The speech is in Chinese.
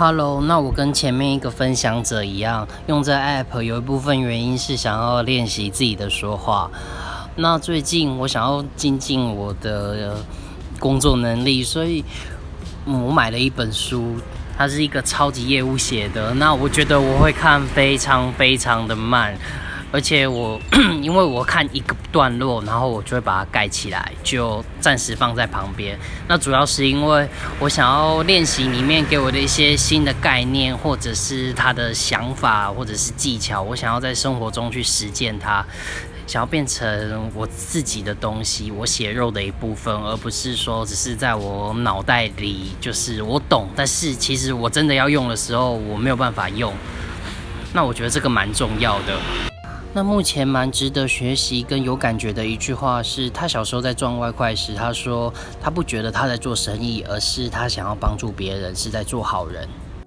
Hello，那我跟前面一个分享者一样，用这 app 有一部分原因是想要练习自己的说话。那最近我想要精进我的工作能力，所以我买了一本书，它是一个超级业务写的。那我觉得我会看非常非常的慢。而且我，因为我看一个段落，然后我就会把它盖起来，就暂时放在旁边。那主要是因为我想要练习里面给我的一些新的概念，或者是他的想法，或者是技巧，我想要在生活中去实践它，想要变成我自己的东西，我血肉的一部分，而不是说只是在我脑袋里，就是我懂，但是其实我真的要用的时候，我没有办法用。那我觉得这个蛮重要的。那目前蛮值得学习跟有感觉的一句话是，他小时候在赚外快时，他说他不觉得他在做生意，而是他想要帮助别人，是在做好人。